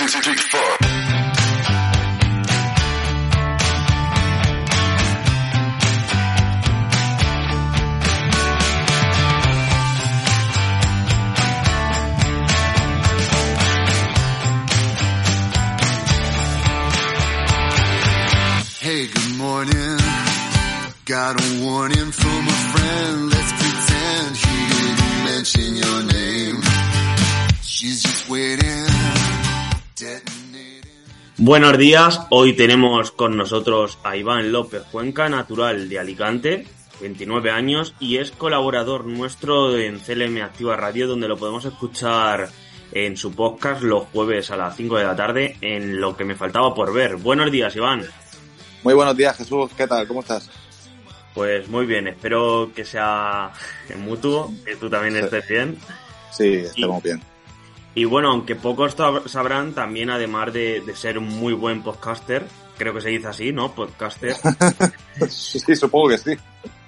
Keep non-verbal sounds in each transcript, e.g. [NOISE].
six, six, six, four. Buenos días, hoy tenemos con nosotros a Iván López Cuenca, natural de Alicante, 29 años y es colaborador nuestro en CLM Activa Radio donde lo podemos escuchar en su podcast los jueves a las 5 de la tarde en lo que me faltaba por ver. Buenos días Iván. Muy buenos días, Jesús. ¿Qué tal? ¿Cómo estás? Pues muy bien, espero que sea en mutuo, que tú también Sí. estés bien. Sí, estamos bien. Y bueno, aunque pocos sab- sabrán, también además de, de ser un muy buen podcaster, creo que se dice así, ¿no? Podcaster. [LAUGHS] Sí, supongo que sí.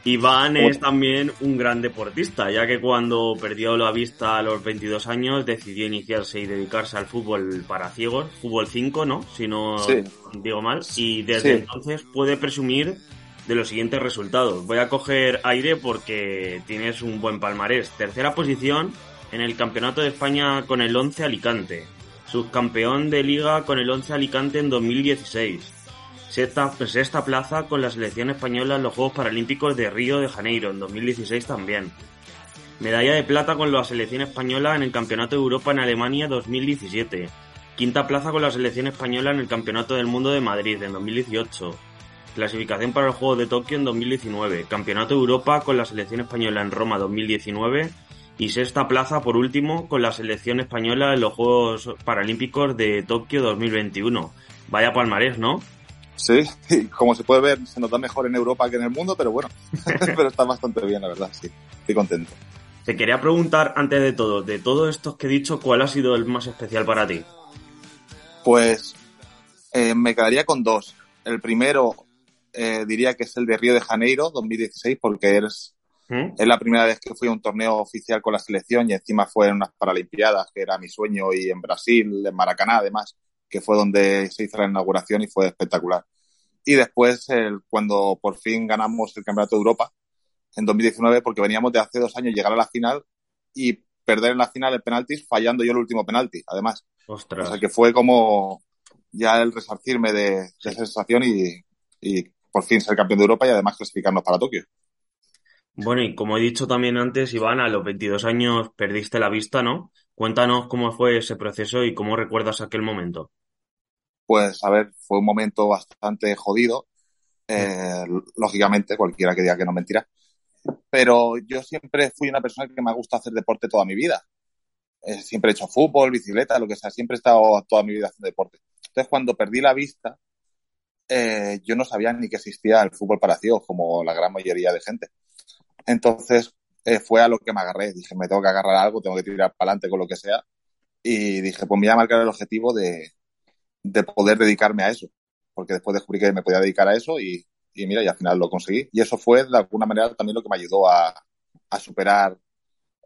Iván es también un gran deportista, ya que cuando perdió la vista a los 22 años decidió iniciarse y dedicarse al fútbol para ciegos, fútbol 5, ¿no? Si no Sí. digo mal. Y desde Sí. entonces puede presumir de los siguientes resultados. Voy a coger aire porque tienes un buen palmarés. Tercera posición en el Campeonato de España con el 11 Alicante. Subcampeón de Liga con el 11 Alicante en 2016. Sexta, sexta plaza con la selección española en los Juegos Paralímpicos de Río de Janeiro en 2016 también. Medalla de plata con la selección española en el Campeonato de Europa en Alemania 2017. Quinta plaza con la selección española en el Campeonato del Mundo de Madrid en 2018. Clasificación para los Juegos de Tokio en 2019. Campeonato de Europa con la selección española en Roma 2019. Y sexta plaza por último con la selección española en los Juegos Paralímpicos de Tokio 2021. Vaya palmarés, ¿no? Sí, como se puede ver, se nos da mejor en Europa que en el mundo, pero bueno, [LAUGHS] pero está bastante bien, la verdad, sí. Estoy contento. Te quería preguntar, antes de todo, de todos estos que he dicho, ¿cuál ha sido el más especial para ti? Pues eh, me quedaría con dos. El primero eh, diría que es el de Río de Janeiro 2016, porque es, ¿Mm? es la primera vez que fui a un torneo oficial con la selección y encima fue en unas Paralimpiadas, que era mi sueño, y en Brasil, en Maracaná además, que fue donde se hizo la inauguración y fue espectacular. Y después, el, cuando por fin ganamos el Campeonato de Europa, en 2019, porque veníamos de hace dos años llegar a la final y perder en la final en penaltis, fallando yo el último penalti, además. O Ostras. sea que fue como ya el resarcirme de, de esa sensación y, y por fin ser campeón de Europa y además clasificarnos para Tokio. Bueno, y como he dicho también antes, Iván, a los 22 años perdiste la vista, ¿no? Cuéntanos cómo fue ese proceso y cómo recuerdas aquel momento. Pues, a ver, fue un momento bastante jodido. Eh, lógicamente, cualquiera que diga que no mentira. Pero yo siempre fui una persona que me ha gustado hacer deporte toda mi vida. Eh, siempre he hecho fútbol, bicicleta, lo que sea. Siempre he estado toda mi vida haciendo deporte. Entonces, cuando perdí la vista, eh, yo no sabía ni que existía el fútbol para ciegos, como la gran mayoría de gente. Entonces, eh, fue a lo que me agarré. Dije, me tengo que agarrar algo, tengo que tirar para adelante con lo que sea. Y dije, pues me voy a marcar el objetivo de, de poder dedicarme a eso. Porque después descubrí que me podía dedicar a eso y, y mira, y al final lo conseguí. Y eso fue, de alguna manera, también lo que me ayudó a, a superar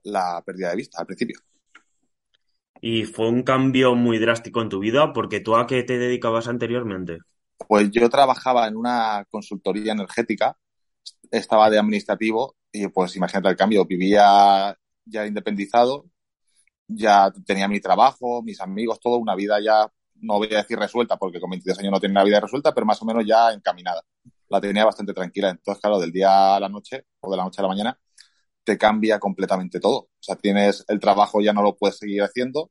la pérdida de vista al principio. Y fue un cambio muy drástico en tu vida, porque tú a qué te dedicabas anteriormente. Pues yo trabajaba en una consultoría energética, estaba de administrativo y pues imagínate el cambio, vivía ya independizado, ya tenía mi trabajo, mis amigos, todo, una vida ya, no voy a decir resuelta, porque con 22 años no tenía una vida resuelta, pero más o menos ya encaminada. La tenía bastante tranquila. Entonces, claro, del día a la noche o de la noche a la mañana, te cambia completamente todo. O sea, tienes el trabajo ya no lo puedes seguir haciendo.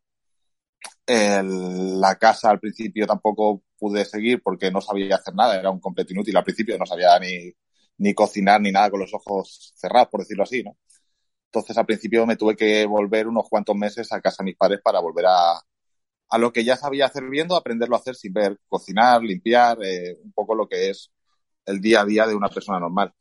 La casa al principio tampoco pude seguir porque no sabía hacer nada, era un completo inútil al principio, no sabía ni, ni cocinar ni nada con los ojos cerrados, por decirlo así, ¿no? Entonces al principio me tuve que volver unos cuantos meses a casa de mis padres para volver a, a lo que ya sabía hacer viendo, aprenderlo a hacer sin ver, cocinar, limpiar, eh, un poco lo que es el día a día de una persona normal.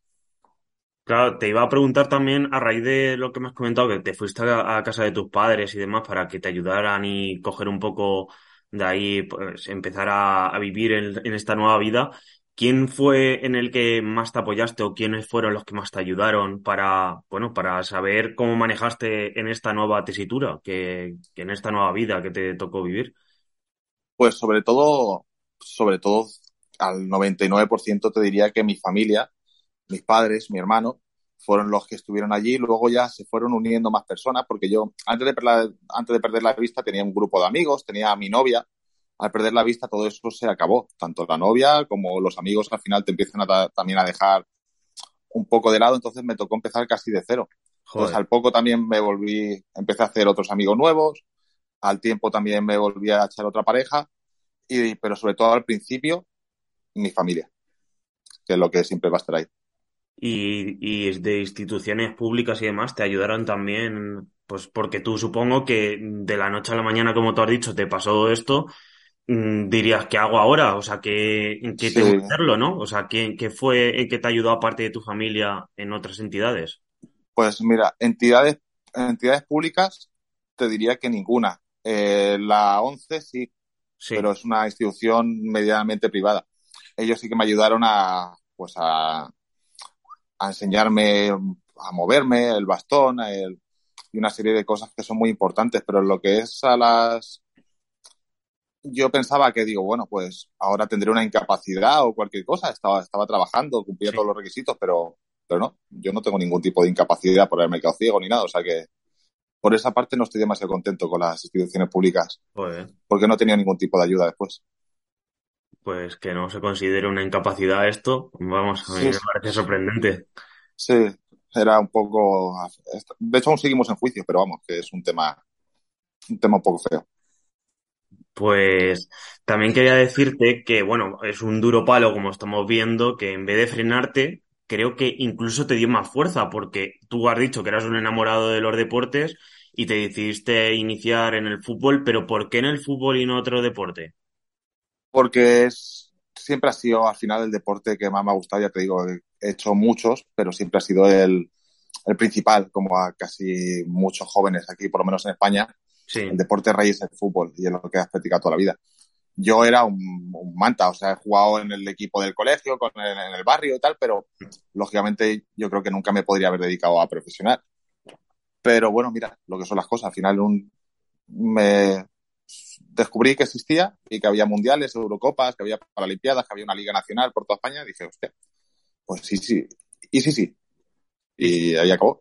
Claro, te iba a preguntar también a raíz de lo que me has comentado, que te fuiste a, casa de tus padres y demás para que te ayudaran y coger un poco de ahí, pues empezar a, a vivir en esta nueva vida. ¿Quién fue en el que más te apoyaste o quiénes fueron los que más te ayudaron para, bueno, para saber cómo manejaste en esta nueva tesitura, que, en esta nueva vida que te tocó vivir? Pues sobre todo, sobre todo al 99% te diría que mi familia, mis padres, mi hermano, fueron los que estuvieron allí. Luego ya se fueron uniendo más personas porque yo, antes de, antes de perder la vista, tenía un grupo de amigos, tenía a mi novia. Al perder la vista, todo eso se acabó. Tanto la novia como los amigos al final te empiezan a, también a dejar un poco de lado. Entonces me tocó empezar casi de cero. Entonces al poco también me volví, empecé a hacer otros amigos nuevos. Al tiempo también me volví a echar otra pareja. Y, pero sobre todo al principio, mi familia, que es lo que siempre va a estar ahí y, y de instituciones públicas y demás te ayudaron también, pues porque tú supongo que de la noche a la mañana, como tú has dicho, te pasó esto, dirías, ¿qué hago ahora? O sea, ¿qué, qué tengo que hacerlo, no? O sea, ¿qué, ¿qué fue el que te ayudó aparte de tu familia en otras entidades? Pues mira, entidades, entidades públicas te diría que ninguna. Eh, la ONCE sí, sí, pero es una institución medianamente privada. Ellos sí que me ayudaron a, pues a, a enseñarme a moverme, el bastón y una serie de cosas que son muy importantes, pero lo que es a las... Yo pensaba que digo, bueno, pues ahora tendré una incapacidad o cualquier cosa, estaba, estaba trabajando, cumplía todos los requisitos, pero, pero no, yo no tengo ningún tipo de incapacidad por haberme quedado ciego ni nada, o sea que por esa parte no estoy demasiado contento con las instituciones públicas, porque no tenía ningún tipo de ayuda después pues que no se considere una incapacidad esto, vamos, a mí me parece sorprendente. Sí, era un poco... De hecho, aún seguimos en juicio, pero vamos, que es un tema, un tema un poco feo. Pues también quería decirte que, bueno, es un duro palo, como estamos viendo, que en vez de frenarte, creo que incluso te dio más fuerza, porque tú has dicho que eras un enamorado de los deportes y te decidiste iniciar en el fútbol, pero ¿por qué en el fútbol y no otro deporte? porque es, siempre ha sido al final el deporte que más me ha gustado, ya te digo, he hecho muchos, pero siempre ha sido el, el principal, como a casi muchos jóvenes aquí, por lo menos en España. El deporte rey es el fútbol y es lo que has practicado toda la vida. Yo era un, manta, o sea, he jugado en el equipo del colegio, con en el barrio y tal, pero lógicamente yo creo que nunca me podría haber dedicado a profesional. Pero bueno, mira, lo que son las cosas. Al final un, me, descubrí que existía y que había mundiales, Eurocopas, que había Paralimpiadas, que había una liga nacional por toda España. Y dije, hostia, pues sí, sí, y sí, sí. Y ahí acabó.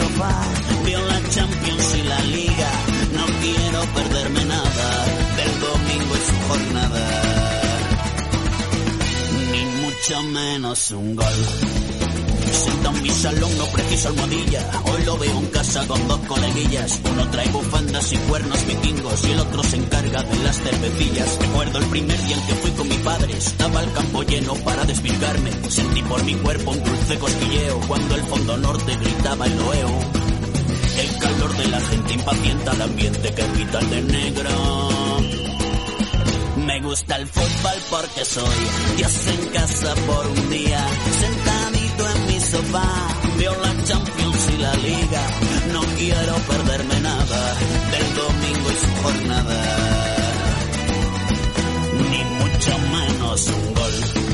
sofá, la Champions y la Liga, no quiero perderme nada del domingo y su jornada, ni mucho menos un gol. Senta en mi salón, no preciso almohadilla. Hoy lo veo en casa con dos coleguillas. Uno trae bufandas y cuernos vikingos y el otro se encarga de las cervecillas. Recuerdo el primer día en que fui con mi padre. Estaba el campo lleno para desvirgarme. Sentí por mi cuerpo un dulce cosquilleo cuando el fondo norte gritaba el loeo. El calor de la gente impacienta el ambiente que quita el de negro. Me gusta el fútbol porque soy Dios en casa por un día. Mi sofá, veo la Champions y la Liga. No quiero perderme nada del domingo y su jornada. Ni mucho menos un gol.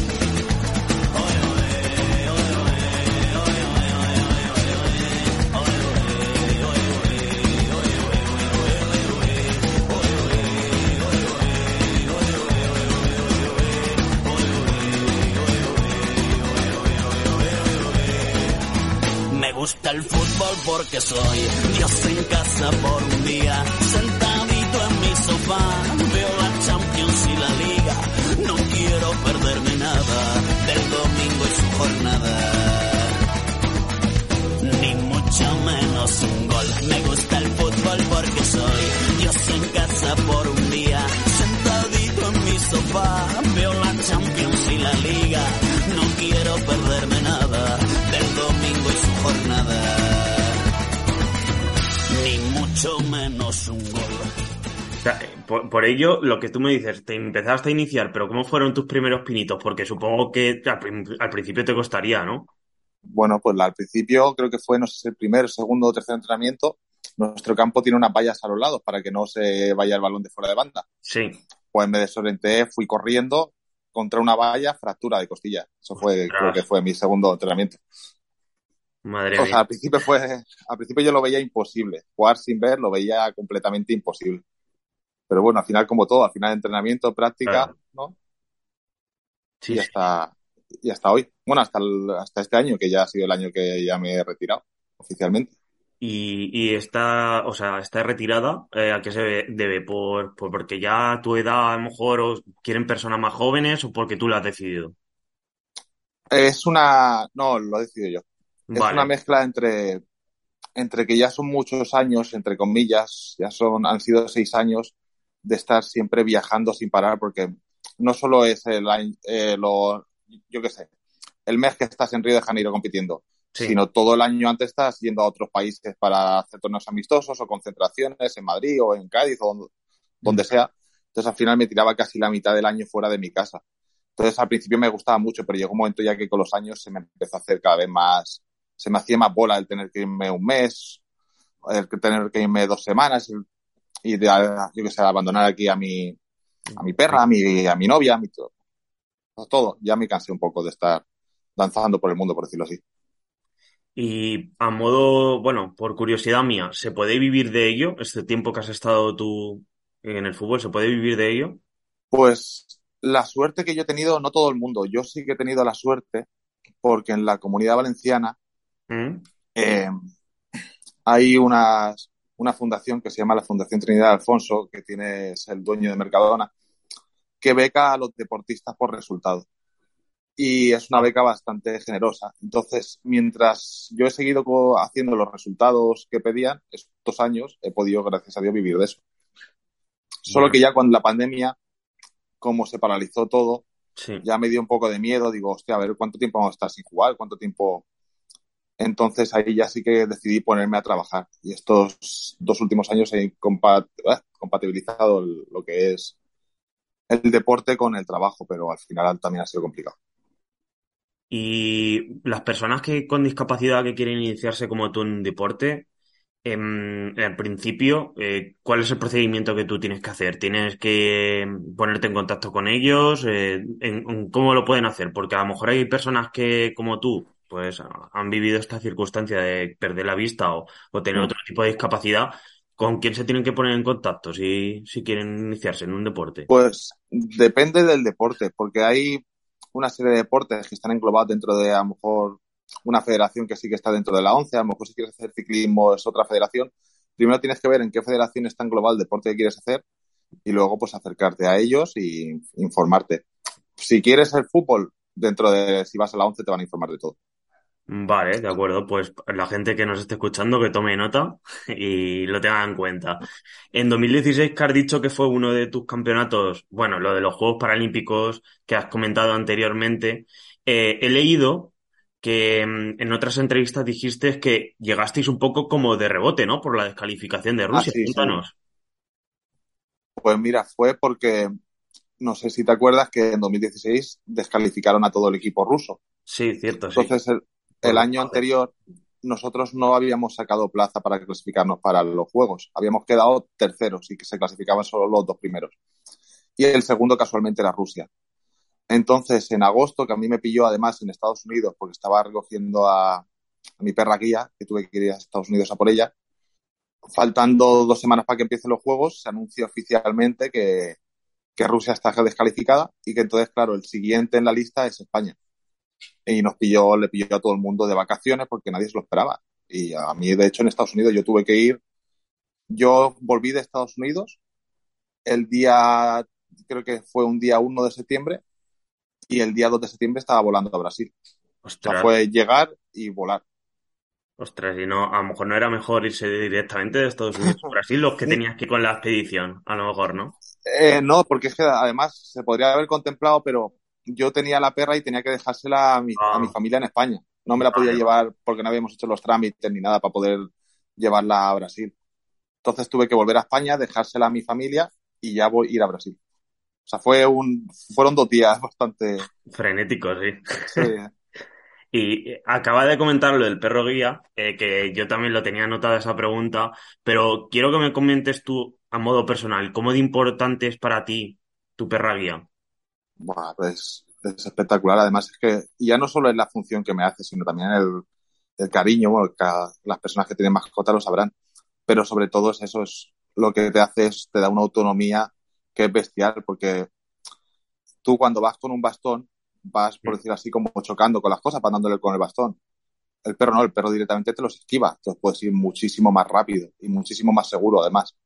Gusta el fútbol porque soy Dios en casa por un día, sentadito en mi sofá, veo la Champions y la Liga, no quiero perderme nada del domingo y su jornada, ni mucho menos un gol. Me gusta el fútbol porque soy Dios en casa por un día, sentadito en mi sofá, veo la Champions y la Liga, no quiero perderme mucho menos un gol. sea, eh, por, por ello, lo que tú me dices, te empezaste a iniciar, pero ¿cómo fueron tus primeros pinitos? Porque supongo que al, prin- al principio te costaría, ¿no? Bueno, pues al principio creo que fue, no sé si el primer, segundo o tercer entrenamiento. Nuestro campo tiene unas vallas a los lados para que no se vaya el balón de fuera de banda. Sí. Pues me desorienté, fui corriendo contra una valla, fractura de costilla. Eso fue, Ostras. creo que fue mi segundo entrenamiento. Madre O mía. sea, al principio fue, al principio yo lo veía imposible. Jugar sin ver lo veía completamente imposible. Pero bueno, al final como todo, al final entrenamiento, práctica, Claro. ¿no? Sí, y hasta, y hasta hoy. Bueno, hasta, el- hasta este año, que ya ha sido el año que ya me he retirado oficialmente. Y, y está, o sea, está retirada, eh, ¿a qué se debe? ¿Por, por porque ya a tu edad a lo mejor os quieren personas más jóvenes o porque tú lo has decidido? Es una, no, lo he decidido yo. Es Vale. una mezcla entre, entre que ya son muchos años, entre comillas, ya son, han sido seis años de estar siempre viajando sin parar, porque no solo es el año, eh, lo, yo qué sé, el mes que estás en Río de Janeiro compitiendo, Sí. sino todo el año antes estás yendo a otros países para hacer torneos amistosos o concentraciones en Madrid o en Cádiz o donde, donde sea. Entonces al final me tiraba casi la mitad del año fuera de mi casa. Entonces al principio me gustaba mucho, pero llegó un momento ya que con los años se me empezó a hacer cada vez más, se me hacía más bola el tener que irme un mes, el tener que irme dos semanas y de, yo que sé, abandonar aquí a mi, a mi perra, a mi, a mi novia, a mi todo. todo. Ya me cansé un poco de estar danzando por el mundo, por decirlo así. Y a modo, bueno, por curiosidad mía, ¿se puede vivir de ello? Este tiempo que has estado tú en el fútbol, ¿se puede vivir de ello? Pues la suerte que yo he tenido, no todo el mundo, yo sí que he tenido la suerte porque en la comunidad valenciana ¿Mm? eh, hay unas, una fundación que se llama la Fundación Trinidad Alfonso, que tiene, es el dueño de Mercadona, que beca a los deportistas por resultado. Y es una beca bastante generosa. Entonces, mientras yo he seguido haciendo los resultados que pedían, estos años he podido, gracias a Dios, vivir de eso. Solo que ya con la pandemia, como se paralizó todo, Sí. ya me dio un poco de miedo. Digo, hostia, a ver cuánto tiempo vamos a estar sin jugar, cuánto tiempo. Entonces ahí ya sí que decidí ponerme a trabajar. Y estos dos últimos años he eh, compatibilizado lo que es el deporte con el trabajo, pero al final también ha sido complicado. Y las personas que con discapacidad que quieren iniciarse como tú en deporte, em, al principio, eh, ¿cuál es el procedimiento que tú tienes que hacer? ¿Tienes que ponerte en contacto con ellos? Eh, en- en ¿cómo lo pueden hacer? Porque a lo mejor hay personas que, como tú, pues han vivido esta circunstancia de perder la vista o, o tener Mm. otro tipo de discapacidad. ¿Con quién se tienen que poner en contacto si, si quieren iniciarse en un deporte? Pues depende del deporte, porque hay una serie de deportes que están englobados dentro de a lo mejor una federación que sí que está dentro de la ONCE, a lo mejor si quieres hacer ciclismo es otra federación. Primero tienes que ver en qué federación está englobado el deporte que quieres hacer y luego pues acercarte a ellos y informarte. Si quieres el fútbol, dentro de, si vas a la ONCE te van a informar de todo. Vale, de acuerdo. Pues la gente que nos esté escuchando que tome nota [LAUGHS] y lo tenga en cuenta. En 2016, que has dicho que fue uno de tus campeonatos, bueno, lo de los Juegos Paralímpicos que has comentado anteriormente, eh, he leído que mm, en otras entrevistas dijiste que llegasteis un poco como de rebote, ¿no? Por la descalificación de Rusia. Ah, sí, sí. Cuéntanos. Pues mira, fue porque, no sé si te acuerdas que en 2016 descalificaron a todo el equipo ruso. Sí, cierto, sí. Entonces, el, el año anterior nosotros no habíamos sacado plaza para clasificarnos para los Juegos. Habíamos quedado terceros y que se clasificaban solo los dos primeros. Y el segundo casualmente era Rusia. Entonces, en agosto, que a mí me pilló además en Estados Unidos, porque estaba recogiendo a, a mi perra guía, que tuve que ir a Estados Unidos a por ella, faltando dos semanas para que empiecen los Juegos, se anuncia oficialmente que, que Rusia está descalificada y que entonces, claro, el siguiente en la lista es España y nos pilló, le pilló a todo el mundo de vacaciones porque nadie se lo esperaba. Y a mí, de hecho, en Estados Unidos yo tuve que ir, yo volví de Estados Unidos el día, creo que fue un día 1 de septiembre y el día 2 de septiembre estaba volando a Brasil. O sea, fue llegar y volar. ostras, y no, a lo mejor no era mejor irse directamente de Estados Unidos a Brasil, los que tenías que ir con la expedición, a lo mejor, ¿no? Eh, no, porque es que además se podría haber contemplado, pero yo tenía la perra y tenía que dejársela a mi, Ah. a mi familia en España. No me la podía Vale. llevar porque no habíamos hecho los trámites ni nada para poder llevarla a Brasil. Entonces tuve que volver a España, dejársela a mi familia y ya voy a ir a Brasil. O sea, fue un, fueron dos días [LAUGHS] bastante... Frenéticos, sí. Sí, [LAUGHS] Y acaba de comentar lo del perro guía, eh, que yo también lo tenía anotada esa pregunta, pero quiero que me comentes tú a modo personal, ¿cómo de importante es para ti tu perra guía? Buah, pues, es espectacular. Además, es que ya no solo es la función que me hace, sino también el, el cariño. Bueno, cada- las personas que tienen mascota lo sabrán. Pero sobre todo es eso, es lo que te hace es, te da una autonomía que es bestial, porque tú cuando vas con un bastón, vas, por decir así, como chocando con las cosas, dándole con el bastón. El perro no, el perro directamente te los esquiva. Entonces puedes ir muchísimo más rápido y muchísimo más seguro, además.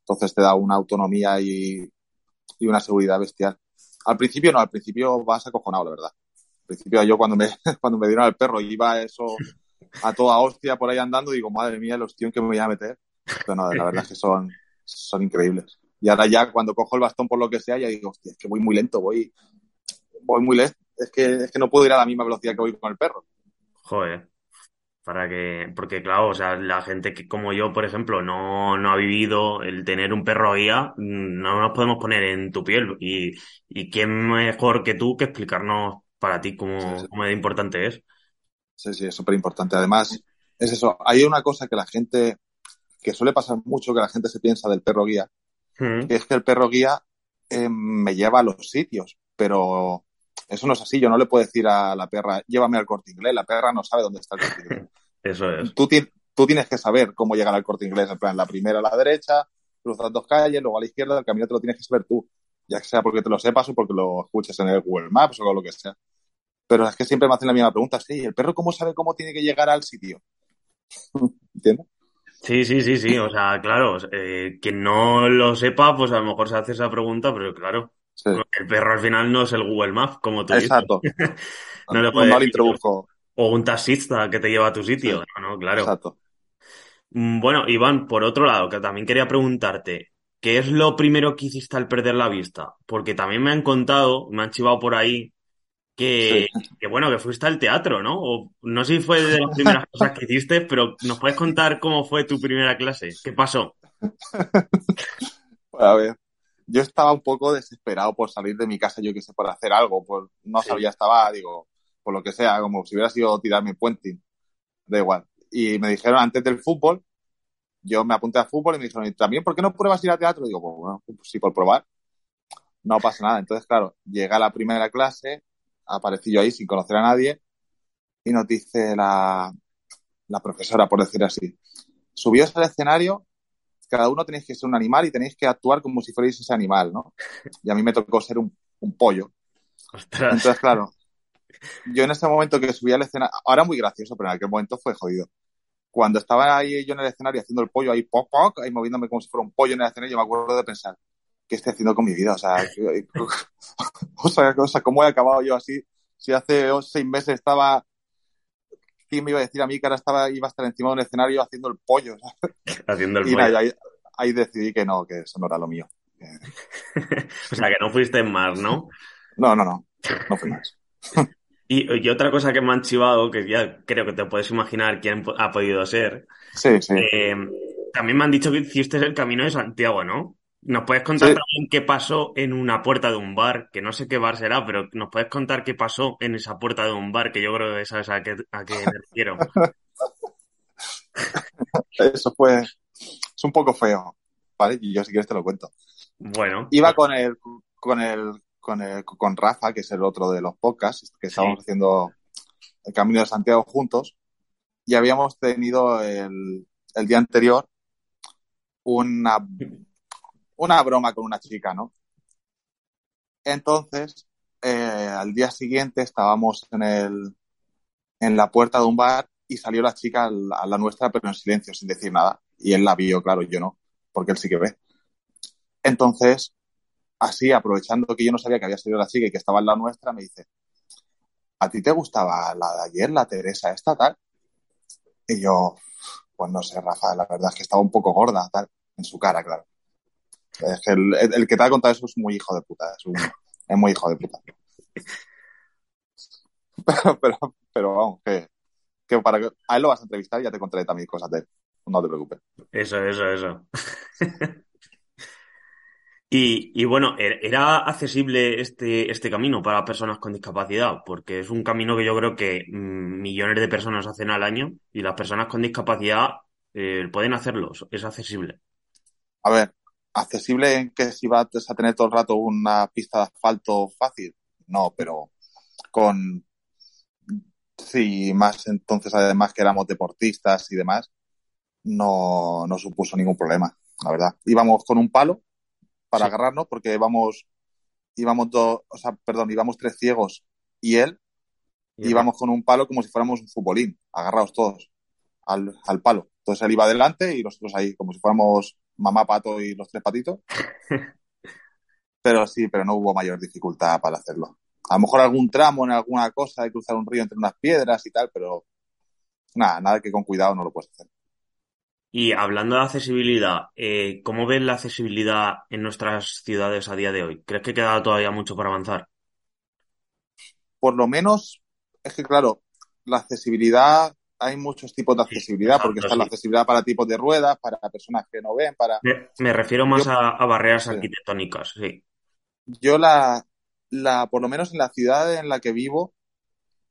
Entonces te da una autonomía y, y una seguridad bestial. Al principio no, al principio vas acojonado, la verdad. Al principio yo cuando me, [LAUGHS] cuando me dieron al perro iba eso a toda hostia por ahí andando, digo, madre mía, el ostión que me voy a meter. Pero no, la verdad es que son, son increíbles. Y ahora ya cuando cojo el bastón por lo que sea, ya digo, hostia, es que voy muy lento, voy, voy muy lento. Es que, es que no puedo ir a la misma velocidad que voy con el perro. Joder. Para que, porque claro, o sea, la gente que como yo, por ejemplo, no, no ha vivido el tener un perro guía, mm, no nos podemos poner en tu piel. Y, y quién mejor que tú que explicarnos para ti cómo, Sí, sí. cómo de importante es. Sí, sí, es súper importante. Además, es eso. Hay una cosa que la gente, que suele pasar mucho, que la gente se piensa del perro guía, Mm. que es que el perro guía eh, me lleva a los sitios, pero eso no es así. Yo no le puedo decir a la perra, llévame al corte inglés. La perra no sabe dónde está el corte inglés. [LAUGHS] Eso es. Tú, ti- tú tienes que saber cómo llegar al corte inglés. En plan, la primera a la derecha, cruzas dos calles, luego a la izquierda, el camino te lo tienes que saber tú. Ya sea porque te lo sepas o porque lo escuches en el Google Maps o lo que sea. Pero es que siempre me hacen la misma pregunta. Sí, ¿el perro cómo sabe cómo tiene que llegar al sitio? [LAUGHS] ¿Entiendes? Sí, sí, sí, sí. O sea, claro, eh, quien no lo sepa, pues a lo mejor se hace esa pregunta, pero claro, Sí, el perro al final no es el Google Maps, como tú dices. exacto. [LAUGHS] No le puedes introduzco. O un taxista que te lleva a tu sitio. Sí. No, no, claro. Exacto. Mm, Bueno, Iván, por otro lado, que también quería preguntarte, ¿qué es lo primero que hiciste al perder la vista? Porque también me han contado, me han chivado por ahí, que, que bueno, que fuiste al teatro, ¿no? O no sé si fue de las primeras [LAUGHS] cosas que hiciste, pero ¿nos puedes contar cómo fue tu primera clase? ¿Qué pasó? [LAUGHS] A ver, yo estaba un poco desesperado por salir de mi casa, yo qué sé, por hacer algo, por, no Sí. sabía, estaba, digo, por lo que sea, como si hubiera sido tirarme puenting, da igual. Y me dijeron antes del fútbol, yo me apunté al fútbol y me dijeron, ¿y también por qué no pruebas ir al teatro? digo, pues bueno, pues sí, por probar, no pasa nada. Entonces, claro, llega la primera clase, aparecí yo ahí sin conocer a nadie, y nos dice la, la profesora, por decir así, subíos al escenario cada uno tenéis que ser un animal y tenéis que actuar como si fuerais ese animal, ¿no? Y a mí me tocó ser un, un pollo. Ostras, Entonces, claro, yo en ese momento que subí al escenario, ahora muy gracioso, pero en aquel momento fue jodido. Cuando estaba ahí yo en el escenario haciendo el pollo, ahí poc, poc, ahí moviéndome como si fuera un pollo en el escenario, yo me acuerdo de pensar, ¿qué estoy haciendo con mi vida? O sea, que- o sea, o sea, ¿cómo he acabado yo así? Si hace seis meses estaba, ¿quién me iba a decir a mí que ahora estaba, iba a estar encima de un escenario haciendo el pollo? haciendo el Y nada, pollo. ahí, ahí decidí que no, que eso no era lo mío. [LAUGHS] O sea, que no fuiste en mar, ¿no? No, no, no, no fue más. [LAUGHS] Y, y otra cosa que me han chivado, que ya creo que te puedes imaginar quién ha podido ser, Sí, sí. eh, también me han dicho que hiciste el camino de Santiago, ¿no? ¿Nos puedes contar Sí. también qué pasó en una puerta de un bar? Que no sé qué bar será, pero ¿nos puedes contar qué pasó en esa puerta de un bar? Que yo creo que sabes a qué, a qué me refiero. [LAUGHS] Eso fue, es un poco feo, ¿vale? Y yo si quieres te lo cuento. Bueno, Iba con el, con el, con el, con Rafa, que es el otro de los podcasts, que estábamos haciendo el Camino de Santiago juntos, y habíamos tenido el, el día anterior una, una broma con una chica, ¿no? Entonces, eh, al día siguiente estábamos en el, en la puerta de un bar y salió la chica a la, a la nuestra, pero en silencio, sin decir nada. Y él la vio, claro, yo no, porque él sí que ve. Entonces, así, aprovechando que yo no sabía que había salido la chica y que estaba en la nuestra, me dice, ¿a ti te gustaba la de ayer, la Teresa esta, tal? Y yo, pues no sé, Rafa, la verdad es que estaba un poco gorda, tal, en su cara, claro. Es que el, el que te ha contado eso es muy hijo de puta, es, un, es muy hijo de puta. [LAUGHS] Pero, pero, pero vamos, que, que para que a él lo vas a entrevistar y ya te contaré también cosas de él. No te preocupes. eso, eso, eso. [LAUGHS] Y, y bueno, ¿er- ¿era accesible este, este camino para personas con discapacidad? Porque es un camino que yo creo que mm, millones de personas hacen al año y las personas con discapacidad eh, pueden hacerlo, es accesible. A ver, accesible en que si vas a tener todo el rato una pista de asfalto fácil, no, pero con sí, más entonces además que éramos deportistas y demás, no, no supuso ningún problema, la verdad. Íbamos con un palo para Sí. agarrarnos porque íbamos, íbamos dos, o sea, perdón, íbamos tres ciegos y él, Y íbamos con un palo como si fuéramos un futbolín, agarrados todos al, al palo. Entonces él iba adelante y nosotros ahí, como si fuéramos mamá pato y los tres patitos. [LAUGHS] Pero sí, pero no hubo mayor dificultad para hacerlo. A lo mejor algún tramo en alguna cosa de cruzar un río entre unas piedras y tal, pero nada, nada que con cuidado no lo puedes hacer. Y hablando de accesibilidad, eh, ¿cómo ves la accesibilidad en nuestras ciudades a día de hoy? ¿Crees que queda todavía mucho por avanzar? Por lo menos, es que claro, la accesibilidad, hay muchos tipos de accesibilidad, exacto, porque está la accesibilidad para tipos de ruedas, para personas que no ven, para... Me, me refiero más Yo, a, a barreras sí. arquitectónicas, sí. yo la, la, por lo menos en la ciudad en la que vivo,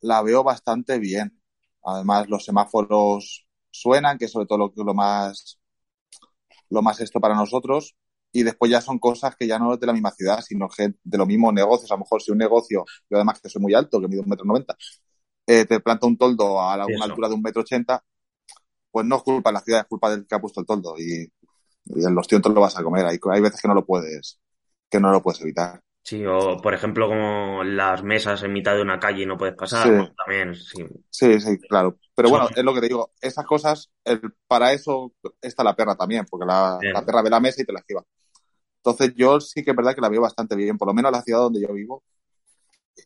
la veo bastante bien. Además, los semáforos suenan, que es sobre todo lo, lo más, lo más esto para nosotros. Y después ya son cosas que ya no es de la misma ciudad, sino que de los mismos negocios. A lo mejor si un negocio, yo además que soy muy alto, que mido un metro noventa, eh, te planta un toldo a la- una Eso. altura de un metro ochenta, pues no es culpa de la ciudad, es culpa del que ha puesto el toldo. Y, y en los tientos lo vas a comer. Hay, hay veces que no lo puedes, que no lo puedes evitar. Sí, o por ejemplo, como las mesas en mitad de una calle y no puedes pasar, Sí. pues también, sí. Sí, sí, claro. Pero bueno, es lo que te digo. Esas cosas, el, para eso está la perra también, porque la, la perra ve la mesa y te la esquiva. Entonces yo sí que es verdad que la veo bastante bien, por lo menos la ciudad donde yo vivo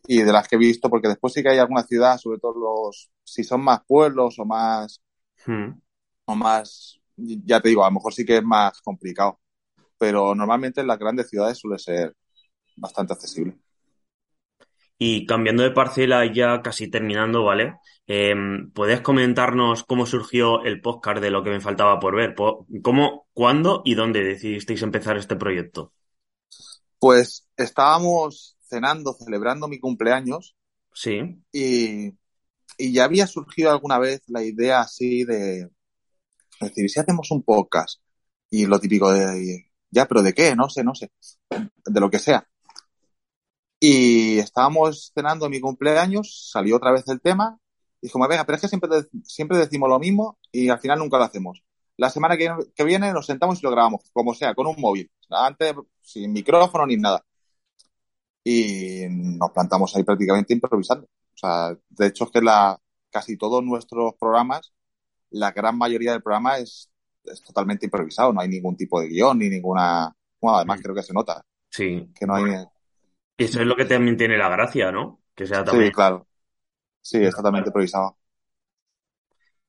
y de las que he visto, porque después sí que hay alguna ciudad, sobre todo los, si son más pueblos o más, Hmm. o más, ya te digo, a lo mejor sí que es más complicado. Pero normalmente en las grandes ciudades suele ser bastante accesible. Y cambiando de parcela, ya casi terminando, ¿vale? Eh, ¿puedes comentarnos cómo surgió el podcast de lo que me faltaba por ver? ¿Cómo, cuándo y dónde decidisteis empezar este proyecto? Pues estábamos cenando, celebrando mi cumpleaños Sí, y, y ya había surgido alguna vez la idea así de decir, ¿y si hacemos un podcast? Y lo típico de, ya, pero ¿de qué? No sé, no sé, de lo que sea. Y estábamos cenando en mi cumpleaños, salió otra vez el tema, y dijimos, venga, pero es que siempre, siempre decimos lo mismo y al final nunca lo hacemos. La semana que, que viene nos sentamos y lo grabamos, como sea, con un móvil, antes sin micrófono ni nada. Y nos plantamos ahí prácticamente improvisando. O sea, de hecho es que la, casi todos nuestros programas, la gran mayoría del programa es, es totalmente improvisado, no hay ningún tipo de guion ni ninguna... Bueno, además Mm. creo que se nota, sí. que no hay... Y eso es lo que también tiene la gracia, ¿no? Que sea Sí, también. claro. Sí, es totalmente improvisado.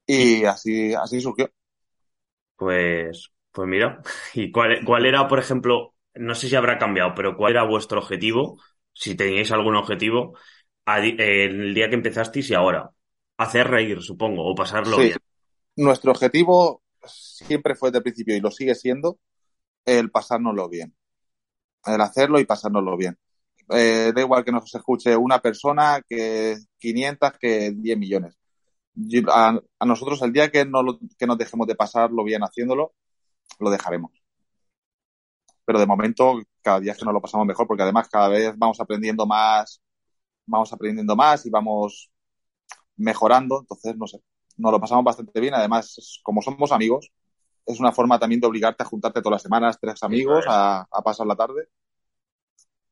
Y así, así surgió. Pues, pues mira, [LAUGHS] ¿y cuál, cuál era, por ejemplo, no sé si habrá cambiado, pero cuál era vuestro objetivo, si teníais algún objetivo, eh, el día que empezasteis y ahora? Hacer reír, supongo, o pasarlo Sí, bien. nuestro objetivo siempre fue desde el principio y lo sigue siendo el pasárnoslo bien. El hacerlo y pasárnoslo bien. Eh, da igual que nos escuche una persona, que 500, que 10 millones. A, a nosotros el día que, no lo- que nos dejemos de pasarlo bien haciéndolo, lo dejaremos. Pero de momento, cada día es que nos lo pasamos mejor, porque además cada vez vamos aprendiendo más, vamos aprendiendo más y vamos mejorando. Entonces, no sé, nos lo pasamos bastante bien. Además, como somos amigos, es una forma también de obligarte a juntarte todas las semanas, tres amigos, a, a pasar la tarde.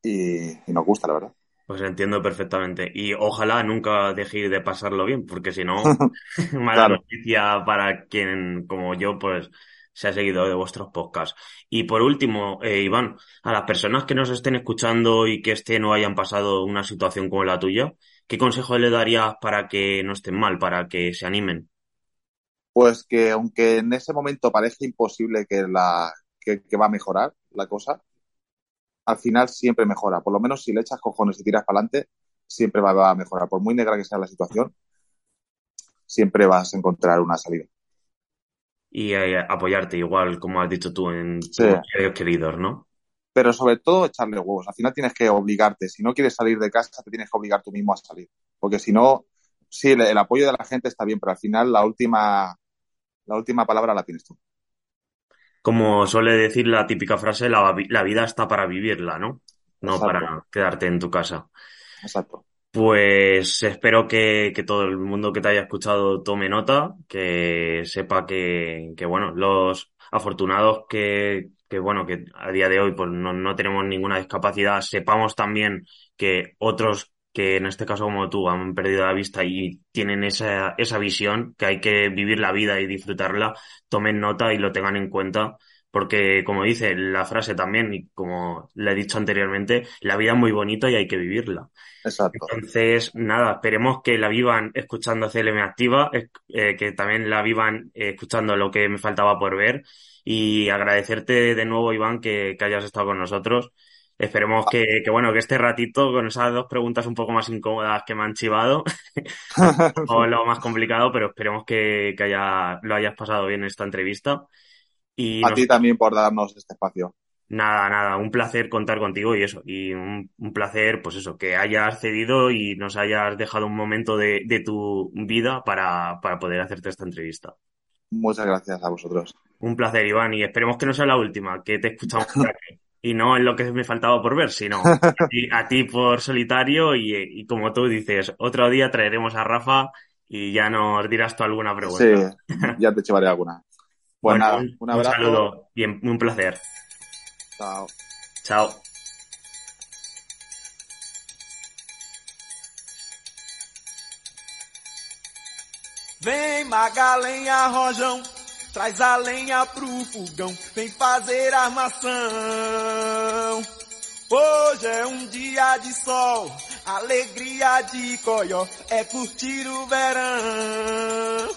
Y, y nos gusta, la verdad. Pues entiendo perfectamente. Y ojalá nunca dejéis de pasarlo bien, porque si no, [LAUGHS] [LAUGHS] mala Claro. noticia para quien, como yo, pues se ha seguido de vuestros podcasts. Y por último, eh, Iván, a las personas que nos estén escuchando y que estén o hayan pasado una situación como la tuya, ¿qué consejo le darías para que no estén mal, para que se animen? Pues que aunque en ese momento parezca imposible que, la, que, que va a mejorar la cosa, al final siempre mejora. Por lo menos si le echas cojones y tiras para adelante, siempre va a mejorar. Por muy negra que sea la situación, siempre vas a encontrar una salida. Y eh, apoyarte, igual como has dicho tú, en tus Sí. seres queridos, ¿no? pero sobre todo echarle huevos. Al final tienes que obligarte. Si no quieres salir de casa, te tienes que obligar tú mismo a salir. Porque si no, sí, el, el apoyo de la gente está bien, pero al final la última, la última palabra la tienes tú. Como suele decir la típica frase, la, la vida está para vivirla, ¿no? No Exacto. para quedarte en tu casa. Exacto. Pues espero que, que todo el mundo que te haya escuchado tome nota, que sepa que, que bueno, los afortunados que, que bueno, que a día de hoy pues no, no tenemos ninguna discapacidad, sepamos también que otros que en este caso como tú han perdido la vista y tienen esa, esa visión, que hay que vivir la vida y disfrutarla, tomen nota y lo tengan en cuenta. Porque, como dice la frase también, y como le he dicho anteriormente, la vida es muy bonita y hay que vivirla. Exacto. Entonces, nada, esperemos que la vivan escuchando CLM Activa, eh, que también la vivan eh, escuchando lo que me faltaba por ver y agradecerte de nuevo, Iván, que, que hayas estado con nosotros. Esperemos que, que, bueno, que este ratito, con esas dos preguntas un poco más incómodas que me han chivado, [LAUGHS] [LAUGHS] o lo más complicado, pero esperemos que, que haya, lo hayas pasado bien en esta entrevista. Y A nos- ti también por darnos este espacio. Nada, nada, un placer contar contigo y eso, y un, un placer, pues eso, que hayas cedido y nos hayas dejado un momento de, de tu vida para, para poder hacerte esta entrevista. Muchas gracias a vosotros. Un placer, Iván, y esperemos que no sea la última, que te escuchamos por aquí. Y no en lo que me faltaba por ver, sino a ti, a ti por solitario y, y como tú dices, otro día traeremos a Rafa y ya nos dirás tú alguna pregunta. Sí, ya te llevaré alguna. Pues Bueno, nada, un, un un abrazo. saludo y un placer. Chao. Chao. Vem Magalenha Rojão, traz a lenha pro fogão, vem fazer armação. Hoje é um dia de sol, alegria de coió, é curtir o verão.